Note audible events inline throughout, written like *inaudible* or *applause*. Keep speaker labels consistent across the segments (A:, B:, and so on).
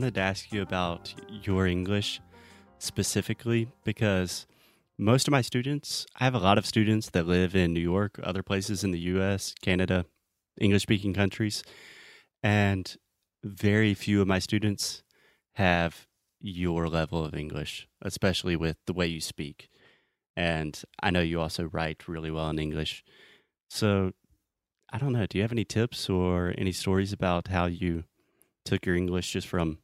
A: Wanted to ask you about your English specifically because most of my students, I have a lot of students that live in New York, other places in the US, Canada, English speaking countries, and very few of my students have your level of English, especially with the way you speak. And I know you also write really well in English. So I don't know. Do you have any tips or any stories about how you took your English just from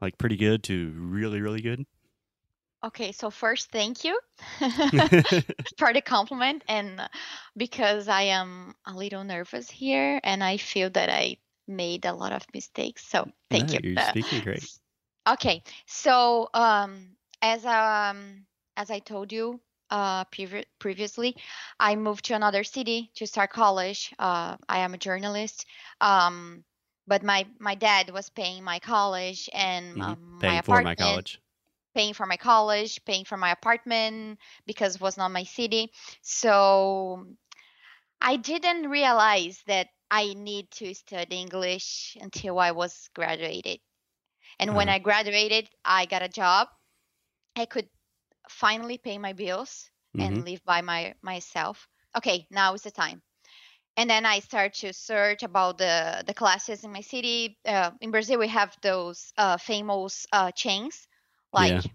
A: like pretty good to really, really good?
B: Okay, so first, thank you *laughs* *laughs* for the compliment, and because I am a little nervous here, and I feel that I made a lot of mistakes. So thank
A: No,
B: you.
A: You're
B: Uh,
A: speaking great.
B: Okay, so um, as um, as I told you uh, previ- previously, I moved to another city to start college. Uh, I am a journalist, um, but my my dad was paying my college and
A: Mhm.
B: um, my
A: Paying for my
B: apartment
A: college.
B: paying for my college, paying for my apartment because it was not my city. So I didn't realize that I need to study English until I was graduated. And when
A: Uh-huh.
B: I graduated, I got a job. I could finally pay my bills
A: Mhm.
B: and live by my myself. Okay, now is the time. And then I start to search about the the classes in my city. Uh, in Brazil, we have those uh, famous uh, chains like
A: Yeah.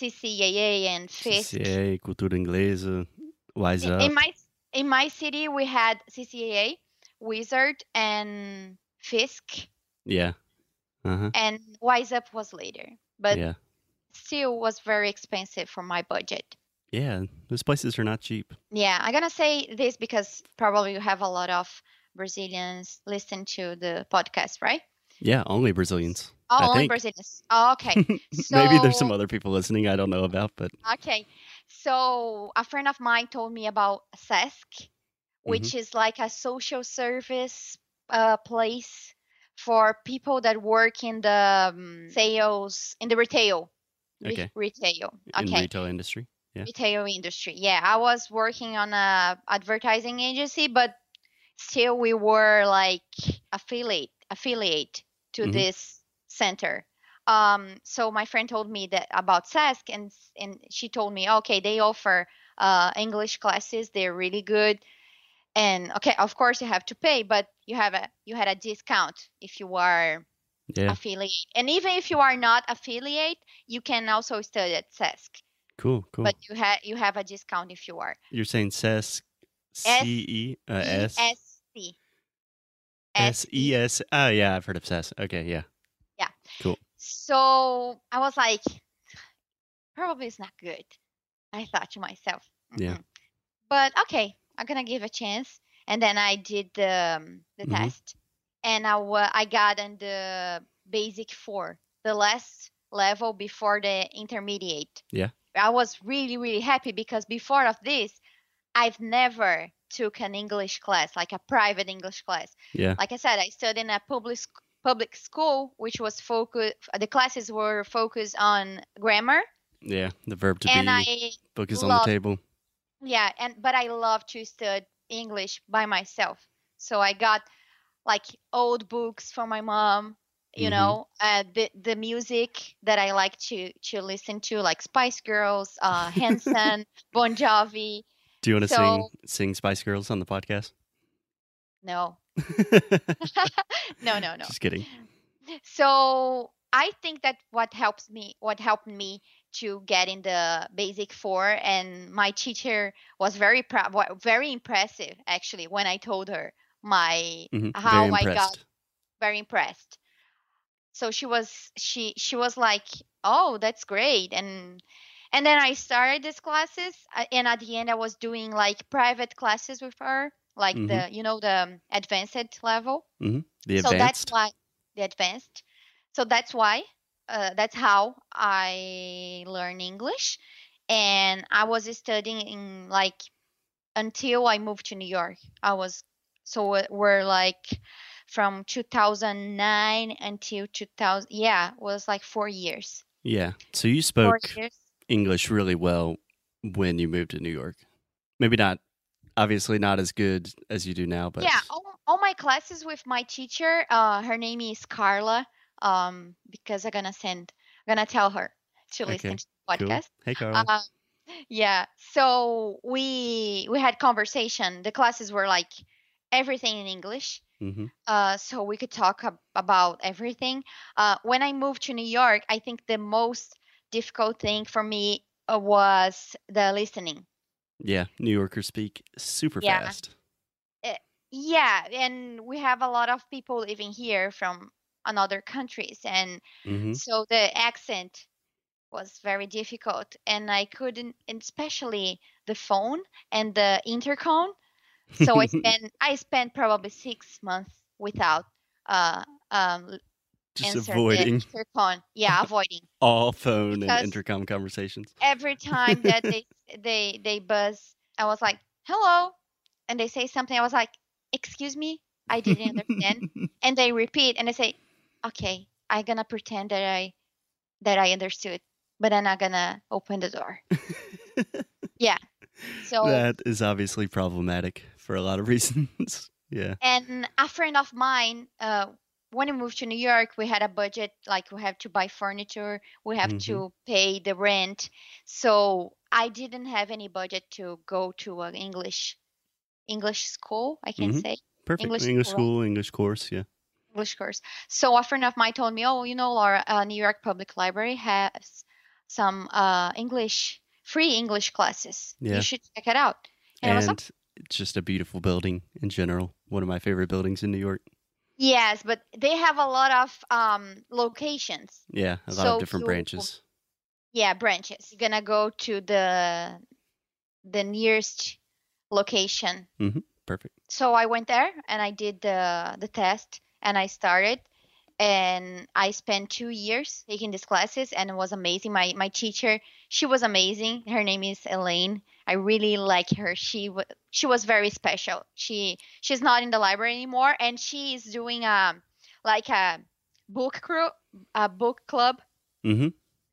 B: CCAA and Fisk.
A: CCA, cultura inglesa, wise
B: In,
A: up.
B: in my in my city, we had CCAA, Wizard, and Fisk,
A: yeah. Uh huh.
B: and Wise Up was later, but
A: yeah.
B: still was very expensive for my budget.
A: Yeah. Those places are not cheap.
B: Yeah, I'm gonna say this because probably you have a lot of Brazilians listen to the podcast, right?
A: Yeah. Only Brazilians.
B: Oh,
A: I
B: only
A: think.
B: Brazilians. Oh, okay. *laughs*
A: Maybe there's some other people listening I don't know about, but
B: Okay. So a friend of mine told me about SESC, which is like a social service uh, place for people that work in the um, sales, in the retail. re-
A: Okay.
B: Retail.
A: in
B: Okay.
A: retail industry. Yeah.
B: Retail industry. Yeah. I was working on a advertising agency, but still we were like affiliate affiliate to
A: Mhm.
B: this center. Um, so my friend told me that about SESC, and and she told me, okay, they offer uh, English classes. They're really good, and okay, of course you have to pay, but you have a you had a discount if you are
A: Yeah.
B: affiliate, and even if you are not affiliate, you can also study at SESC,
A: Cool. Cool.
B: but you have you have a discount if you are
A: You're saying CES,
B: S-
A: C E uh, S
B: ESC.
A: S E S. Oh yeah, I've heard of CES. Okay. Yeah. Yeah. Cool.
B: So I was like, probably it's not good. I thought to myself.
A: Yeah.
B: "Mm-mm." But okay, I'm gonna give a chance. And then I did the um, the
A: Mhm.
B: test, and I I got on the basic four, the last level before the intermediate.
A: Yeah.
B: I was really really happy because before of this, I've never took an English class like a private English class
A: Yeah.
B: like I said, I studied in a public public school, which was focused. The classes were focused on grammar,
A: Yeah. The verb to
B: and
A: be.
B: I
A: book is on the table.
B: yeah, and but I love to study English by myself. So I got like old books from my mom. You
A: Mhm.
B: know, uh, the the music that I like to to listen to, like Spice Girls, uh, *laughs* Hanson, Bon Jovi.
A: Do you want to
B: So-
A: sing sing Spice Girls on the podcast?
B: No, *laughs* *laughs* no, no, no.
A: Just kidding.
B: so i think that what helps me what helped me to get in the basic four and my teacher was very proud very impressive actually when i told her my
A: Mhm.
B: how i got very impressed so she was she she was like oh that's great and and then i started these classes uh, and at the end i was doing like private classes with her like
A: Mhm.
B: the you know the um, advanced level.
A: hmm The
B: So that's why the advanced. So that's why uh, that's how I learn English, and I was studying in like until I moved to New York. I was so we're like from 2009 until 2000. Yeah, it was like four years.
A: yeah. So you spoke. English really well when you moved to New York. Maybe not, obviously not as good as you do now, but
B: yeah all, all my classes with my teacher uh her name is carla um because i'm gonna send i'm gonna tell her to
A: Okay,
B: listen to the
A: cool.
B: podcast
A: Hey, Carla.
B: uh, yeah so we we had conversation the classes were like everything in english
A: hmm
B: uh so we could talk ab- about everything uh when i moved to new york i think the most difficult thing for me uh, was the listening
A: Yeah, New Yorkers speak super
B: Yeah.
A: fast.
B: yeah and we have a lot of people living here from another countries and
A: hmm
B: so the accent was very difficult and i couldn't especially the phone and the intercom so i *laughs* spent i spent probably six months without uh um
A: Just avoiding
B: intercom yeah *laughs* avoiding
A: all phone
B: Because-
A: and intercom conversations.
B: every time that they *laughs* they they buzz i was like hello and they say something i was like excuse me i didn't understand and they repeat and I say okay i'm gonna pretend that i that i understood but i'm not gonna open the door yeah. so
A: that is obviously problematic for a lot of *laughs* reasons. yeah.
B: and a friend of mine uh when we moved to new york we had a budget like we have to buy furniture we have
A: Mhm.
B: to pay the rent so i didn't have any budget to go to an english english school i can
A: Mhm.
B: say
A: Perfect.
B: English
A: English,
B: school.
A: school, English course. Yeah.
B: English course. So a friend of mine told me, "Oh, you know, Laura, uh, New York Public Library has some uh, English free English classes.
A: Yeah.
B: You should check it out." And, I was
A: And
B: like,
A: it's just a beautiful building in general. One of my favorite buildings in New York.
B: "Yes, but they have a lot of um, locations.
A: Yeah. A lot
B: So
A: of different
B: you-
A: branches.
B: Yeah, branches. You're gonna go to the the nearest location
A: Perfect.
B: so I went there and I did the the test and I started and I spent two years taking these classes and it was amazing. My my teacher, she was amazing. Her name is Elaine. I really like her. She w- she was very special. She she's not in the library anymore and she is doing um like a book crew a book club.
A: hmm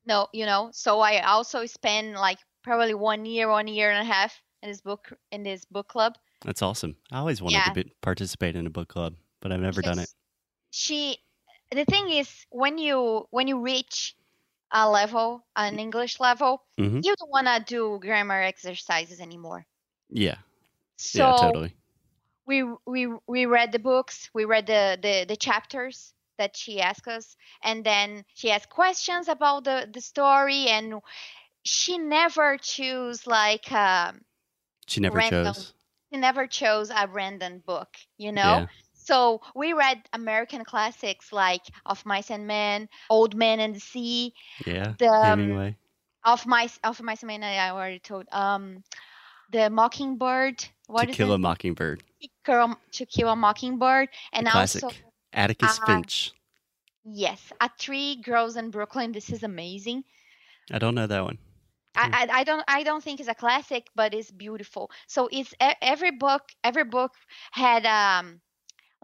B: No, you know. So I also spent like probably one year, one year and a half in this book in this book club.
A: That's awesome. I always wanted
B: Yeah.
A: to be, participate in a book club, but I've never done it.
B: She, the thing is, when you when you reach a level, an English level,
A: Mhm.
B: you don't want to do grammar exercises anymore.
A: Yeah.
B: So
A: yeah, totally.
B: we we we read the books, we read the the, the chapters that she asked us, and then she asked questions about the the story, and she never choose like um,
A: She never
B: random
A: chose.
B: she never chose a random book, you know.
A: Yeah.
B: So we read American classics like Of Mice and Men, Old Man and the Sea,
A: Yeah.
B: the um, Of Mice, Of Mice and Men. I already told. Um, the Mockingbird. What
A: to
B: is
A: Kill
B: it?
A: a Mockingbird.
B: To Kill, a Mockingbird, and
A: classic.
B: also
A: Atticus
B: uh,
A: Finch.
B: yes, A Tree Grows in Brooklyn. This is amazing.
A: I don't know that one. Hmm.
B: I, I, I don't I don't think it's a classic, but it's beautiful. So it's every book every book had um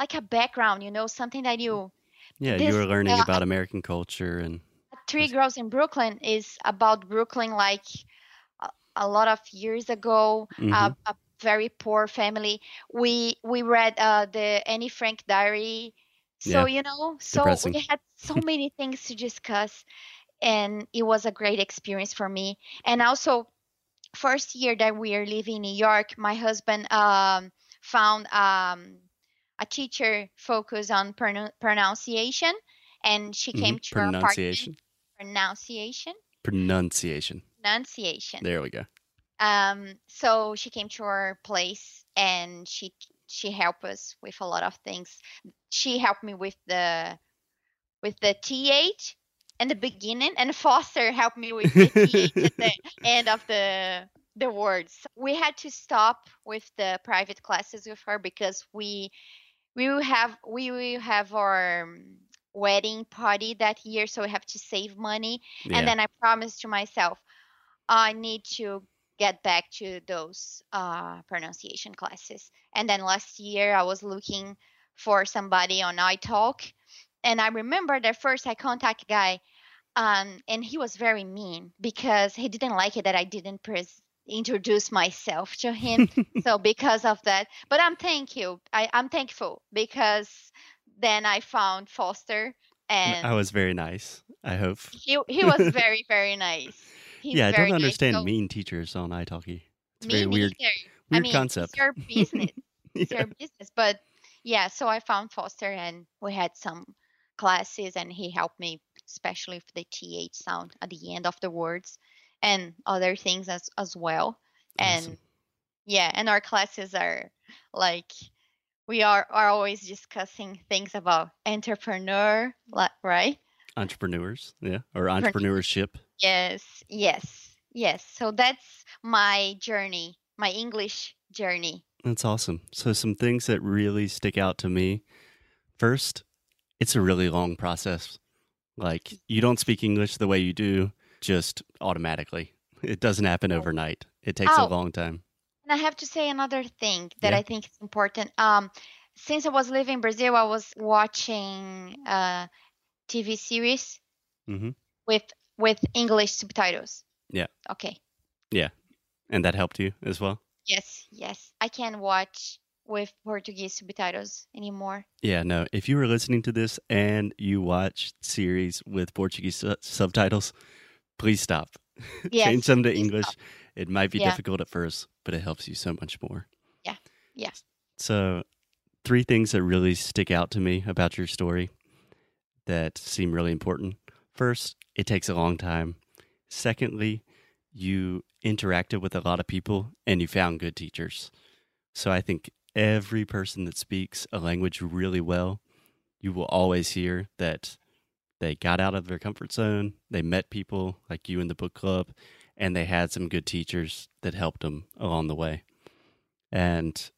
B: like a background, you know, something that you
A: Yeah,
B: This,
A: you were learning
B: uh,
A: about American culture and Tree
B: Grows in Brooklyn is about Brooklyn like a, a lot of years ago,
A: Mhm.
B: a, a very poor family. We we read uh, the Annie Frank diary. So
A: Yeah.
B: you know, so
A: Depressing.
B: we had so *laughs* many things to discuss and it was a great experience for me. And also first year that we are living in New York, my husband um, found um, a teacher focused on pronou- pronunciation and she came
A: Mhm.
B: to our apartment
A: pronunciation.
B: pronunciation
A: Pronunciation.
B: pronunciation
A: There we go.
B: um so she came to our place and she she helped us with a lot of things she helped me with the with the th in the beginning and foster helped me with the th at the *laughs* end of the the words. We had to stop with the private classes with her because we we will have we will have our um, wedding party that year, so we have to save money.
A: Yeah.
B: And then I promised to myself, I need to get back to those uh, pronunciation classes. And then last year, I was looking for somebody on italki, and I remember that first I contact a guy, um, and he was very mean because he didn't like it that I didn't pres- introduce myself to him. *laughs* so because of that, but I'm thank you. I, I'm thankful because then I found Foster, and
A: I was very nice. I hope.
B: he he was *laughs* very very nice. He's
A: yeah, I don't
B: nice,
A: understand
B: so-
A: mean teachers on italki. It's
B: me
A: very weird.
B: neither. I
A: Weird
B: mean,
A: concept. *laughs*
B: It's your business. It's
A: Yeah.
B: your business. But yeah, so I found Foster and we had some classes and he helped me, especially with the TH sound at the end of the words and other things as as well. And
A: Awesome.
B: yeah, and our classes are like we are, are always discussing things about entrepreneur, like right?
A: Entrepreneurs, yeah, or entrepreneurship.
B: Yes, yes, yes. So that's my journey, my English journey.
A: That's awesome. So, some things that really stick out to me. First, it's a really long process. Like, you don't speak English the way you do just automatically. It doesn't happen overnight. It takes
B: Oh.
A: a long time.
B: And I have to say another thing that
A: Yeah.
B: I think is important. Um, since I was living in Brazil, I was watching a TV series
A: hmm
B: with with English subtitles.
A: Yeah.
B: Okay.
A: Yeah, and that helped you as well?
B: Yes, yes. I can't watch with Portuguese subtitles anymore.
A: Yeah, no. If you were listening to this and you watch series with Portuguese su- subtitles, please stop. *laughs*
B: Yes.
A: Change them to English.
B: stop.
A: It might be
B: Yeah.
A: difficult at first, but it helps you so much more.
B: Yeah, yeah.
A: So, three things that really stick out to me about your story that seem really important. First, it takes a long time. Secondly, you interacted with a lot of people and you found good teachers. So, I think every person that speaks a language really well, you will always hear that they got out of their comfort zone, they met people like you in the book club, and they had some good teachers that helped them along the way. And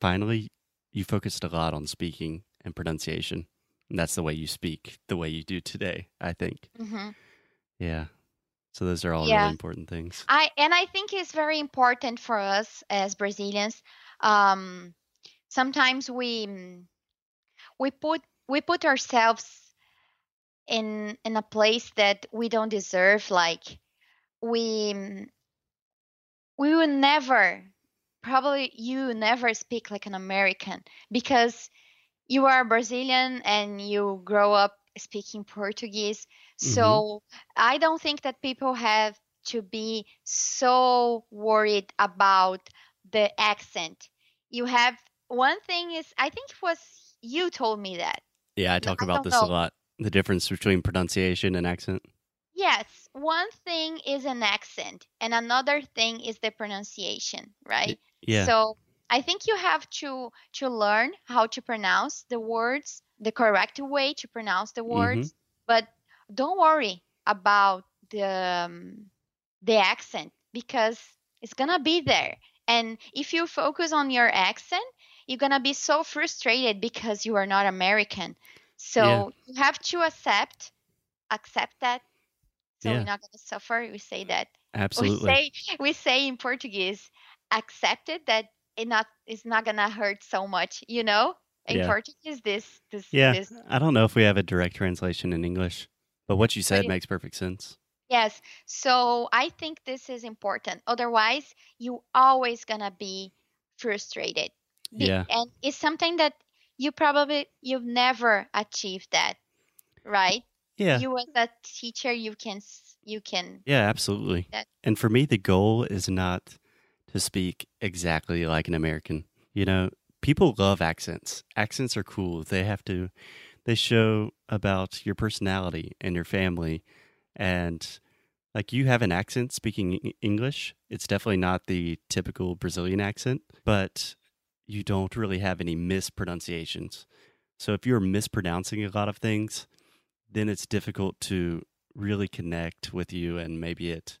A: finally, you focused a lot on speaking and pronunciation. And that's the way you speak, the way you do today, I think.
B: hmm
A: Yeah. So those are all
B: Yeah.
A: really important things.
B: I and I think it's very important for us as Brazilians. Um, sometimes we we put we put ourselves in in a place that we don't deserve. Like we mm, we will never probably you never speak like an American because you are Brazilian and you grow up speaking Portuguese. So I don't think that people have to be so worried about the accent. You have one thing is I think it was you told me that.
A: Yeah, I talk
B: I
A: about this a lot the difference between pronunciation and accent.
B: Yes, one thing is an accent and another thing is the pronunciation, right?
A: Yeah.
B: So I think you have to to learn how to pronounce the words, the correct way to pronounce the words, but don't worry about the um, the accent because it's gonna be there. And if you focus on your accent, you're gonna be so frustrated because you are not American. So
A: Yeah.
B: you have to accept accept that. So
A: Yeah.
B: we're not gonna suffer. We say that
A: Absolutely.
B: we say we say in Portuguese, accept it that it not it's not gonna hurt so much, you know? In
A: Yeah.
B: Portuguese, this this
A: yeah.
B: this
A: I don't know if we have a direct translation in English, but what you said makes perfect sense.
B: yes. So I think this is important. Otherwise, you always gonna be frustrated.
A: Yeah.
B: and it's something that you probably you've never achieved that, right?
A: Yeah.
B: You as a teacher, you can you can
A: Yeah, absolutely. And for me, the goal is not to speak exactly like an American. You know, people love accents. Accents are cool. They have to, they show about your personality and your family. And like you have an accent speaking English. It's definitely not the typical Brazilian accent, but you don't really have any mispronunciations. So if you're mispronouncing a lot of things, then it's difficult to really connect with you and maybe it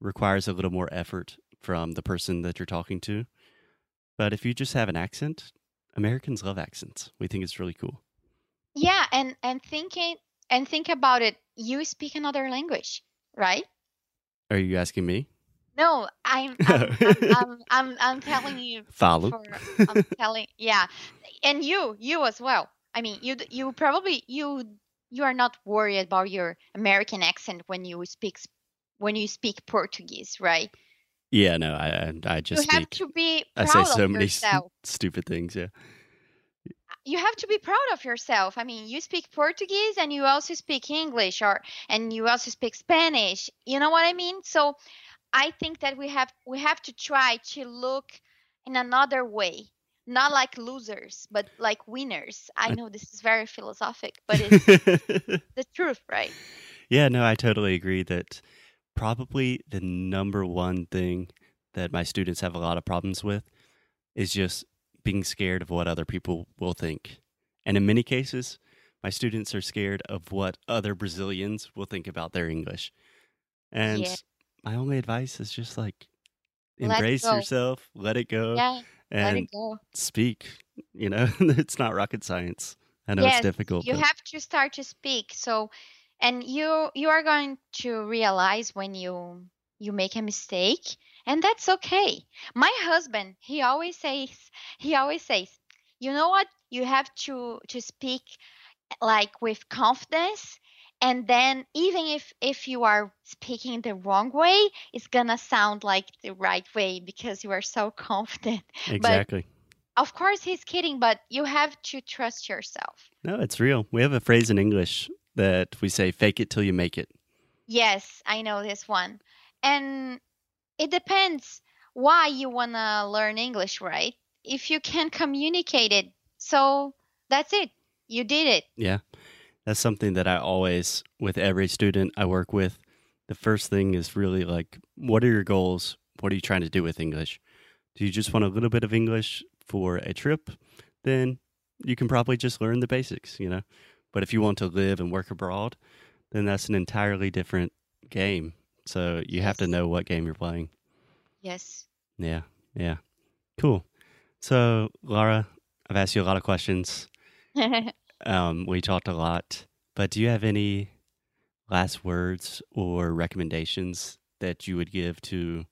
A: requires a little more effort from the person that you're talking to. But if you just have an accent, Americans love accents. We think it's really cool.
B: Yeah, and and thinking and think about it. You speak another language, right?
A: Are you asking me?
B: No, I'm *laughs* I'm I'm, I'm, I'm, I'm telling you.
A: Follow.
B: For, I'm telling, yeah, and you you as well. I mean, you you probably you you are not worried about your American accent when you speak when you speak Portuguese, right?
A: Yeah, no, I I I just
B: you have to be
A: I say so
B: of
A: many s-
B: yourself.
A: stupid things. Yeah.
B: you have to be proud of yourself. I mean, you speak Portuguese and you also speak English or and you also speak Spanish. You know what I mean? So I think that we have we have to try to look in another way. Not like losers, but like winners. I know this is very philosophic, but it's *laughs* the truth, right?
A: yeah, no, I totally agree that probably the number one thing that my students have a lot of problems with is just being scared of what other people will think. And in many cases, my students are scared of what other Brazilians will think about their English. And
B: Yeah.
A: My only advice is just like embrace
B: go.
A: yourself, let it go,
B: Yeah, let
A: and
B: it go.
A: speak. You know, *laughs* it's not rocket science. I know
B: Yes,
A: it's difficult,
B: you
A: but
B: have to start to speak. So, and you you are going to realize when you you make a mistake, and that's okay. My husband, he always says, he always says, you know what? You have to to speak like with confidence. And then even if if you are speaking the wrong way, it's gonna sound like the right way because you are so *laughs* confident.
A: exactly.
B: Of course, he's kidding, but you have to trust yourself.
A: No, it's real. We have a phrase in English that we say fake it till you make it.
B: Yes, I know this one. And it depends why you want to learn English, right? If you can communicate it, so that's it. You did it.
A: Yeah. That's something that I always, with every student I work with, the first thing is really like, what are your goals? What are you trying to do with English? Do you just want a little bit of English for a trip? Then you can probably just learn the basics, you know? But if you want to live and work abroad, then that's an entirely different game. So you have to know what game you're playing.
B: Yes.
A: Yeah, yeah. Cool. So, Laura, I've asked you a lot of questions. *laughs* Um, we talked a lot, but do you have any last words or recommendations that you would give to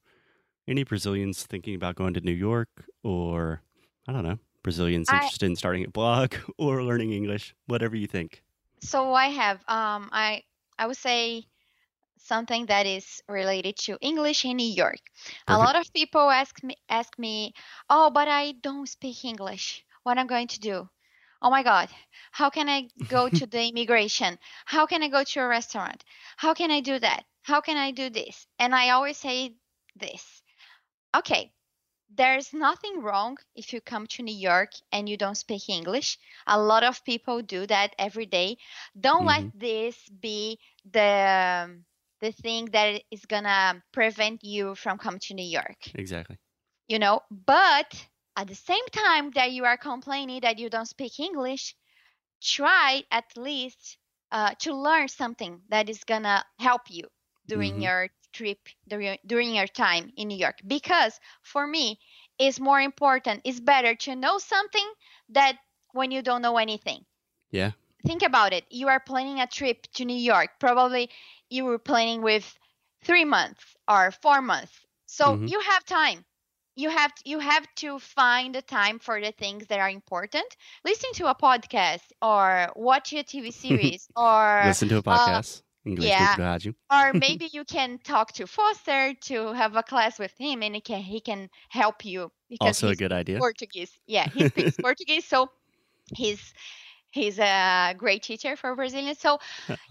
A: any Brazilians thinking about going to New York or, I don't know, Brazilians
B: I-
A: interested in starting a blog *laughs* or learning English, whatever you think?
B: so I have um I I would say something that is related to English in New York. A lot of people ask me ask me, "Oh, but I don't speak English. What I'm I going to do?" Oh my God, how can I go *laughs* to the immigration? How can I go to a restaurant? How can I do that? How can I do this? And I always say this. Okay, there's nothing wrong if you come to New York and you don't speak English. A lot of people do that every day. Don't let this be the um, the thing that is gonna prevent you from coming to New York.
A: Exactly.
B: You know, but at the same time that you are complaining that you don't speak English, try at least uh, to learn something that is gonna help you during
A: Mhm.
B: your trip during, during your time in New York. Because for me, it's more important. It's better to know something that when you don't know anything.
A: Yeah.
B: Think about it. You are planning a trip to New York. Probably you were planning with three months or four months. So
A: Mhm.
B: you have time. You have you have to find the time for the things that are important. Listen to a podcast or watch a TV *laughs* series or
A: Listen to a podcast. Inglês
B: uh, yeah. or *laughs* maybe you can talk to Foster to have a class with him and he can he can help you because
A: Also a good idea.
B: Portuguese. Yeah, he speaks *laughs* Portuguese, so he's he's a great teacher for Brazilians. So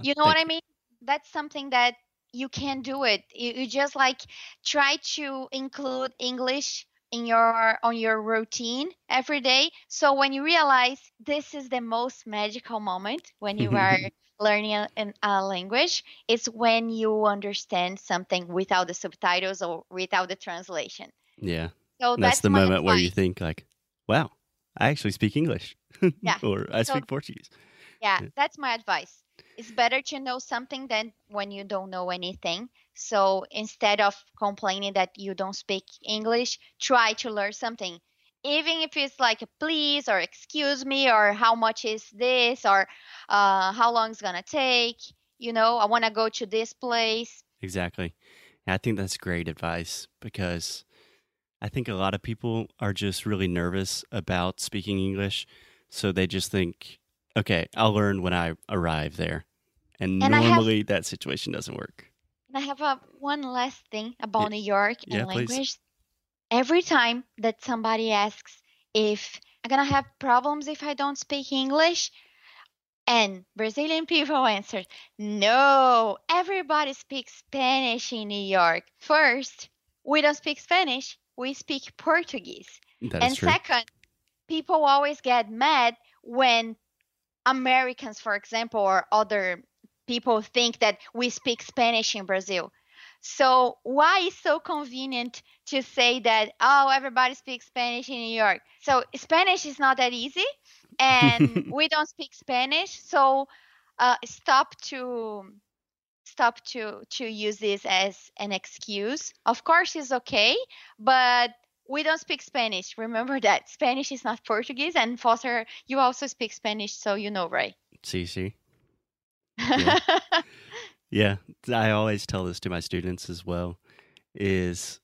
B: you know what I mean? That's something that you can do it. You, you just like try to include English in your on your routine every day. So when you realize this is the most magical moment when you are *laughs* learning a, a language, it's when you understand something without the subtitles or without the translation.
A: Yeah.
B: So
A: And that's, the moment where you think like, wow, I actually speak English. *laughs*
B: Yeah.
A: or I
B: So-
A: speak Portuguese.
B: Yeah,
A: Yeah.
B: that's my advice. It's better to know something than when you don't know anything. So instead of complaining that you don't speak English, try to learn something. Even if it's like please or excuse me or how much is this or uh, how long it's gonna take. You know, I want to go to this place.
A: Exactly. And I think that's great advice because I think a lot of people are just really nervous about speaking English. So they just think, okay, I'll learn when I arrive there. And,
B: And I have-
A: normally that situation doesn't work.
B: And I have a one last thing about New York and
A: yeah, please.
B: language. Every time that somebody asks if I'm gonna have problems if I don't speak English, and Brazilian people *laughs* answer, no, everybody speaks Spanish in New York. First, we don't speak Spanish, we speak Portuguese. And
A: true.
B: second, people always get mad when Americans, for example, or other people think that we speak Spanish in Brazil. So why is so convenient to say that oh everybody speaks Spanish in New York? So Spanish is not that easy, and *laughs* we don't speak Spanish. So uh, stop to stop to to use this as an excuse. Of course, it's okay, but we don't speak Spanish. Remember *laughs* that Spanish is not Portuguese, and Foster, you also speak Spanish, so you know, right?
A: See, see. *laughs* Yeah. Yeah, I always tell this to my students as well is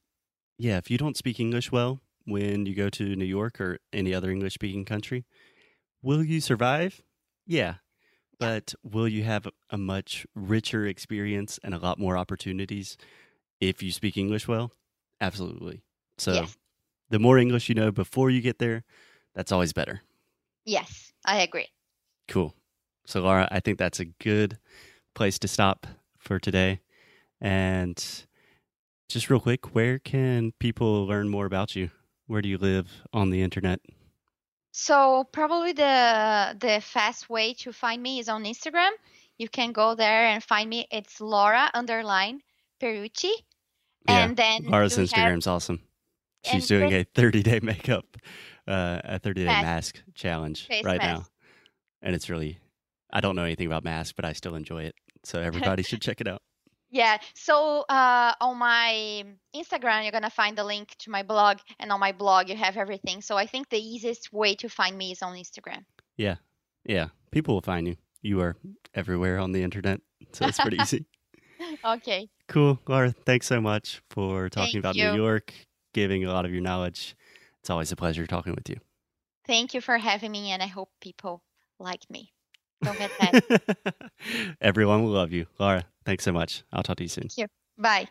A: yeah, if you don't speak English well when you go to New York or any other English speaking country, will you survive? Yeah. But will you have a much richer experience and a lot more opportunities if you speak English well? Absolutely. So
B: Yes.
A: The more English you know before you get there, that's always better.
B: yes, I agree.
A: Cool. So, Laura, I think that's a good place to stop for today. And just real quick, where can people learn more about you? Where do you live on the internet?
B: So probably the the fast way to find me is on Instagram. You can go there and find me. It's Laura underline Perucci.
A: Yeah,
B: And then
A: Laura's
B: we have-
A: Instagram's awesome. She's doing a 30 day makeup, uh, a 30 day
B: Mask.
A: challenge
B: Face
A: right
B: mask.
A: now. And it's really, I don't know anything about masks, but I still enjoy it. So everybody should check it out. *laughs*
B: Yeah. So uh, on my Instagram, you're gonna find the link to my blog, and on my blog, you have everything. So I think the easiest way to find me is on Instagram.
A: Yeah. Yeah. People will find you. You are everywhere on the internet. So it's pretty *laughs* easy.
B: Okay.
A: Cool. Laura, thanks so much for talking
B: Thank
A: about
B: you.
A: New York, giving a lot of your knowledge. It's always a pleasure talking with you.
B: Thank you for having me, and I hope people like me. Don't get mad. *laughs*
A: Everyone will love you. Laura, thanks so much. I'll talk to you soon. You.
B: Bye.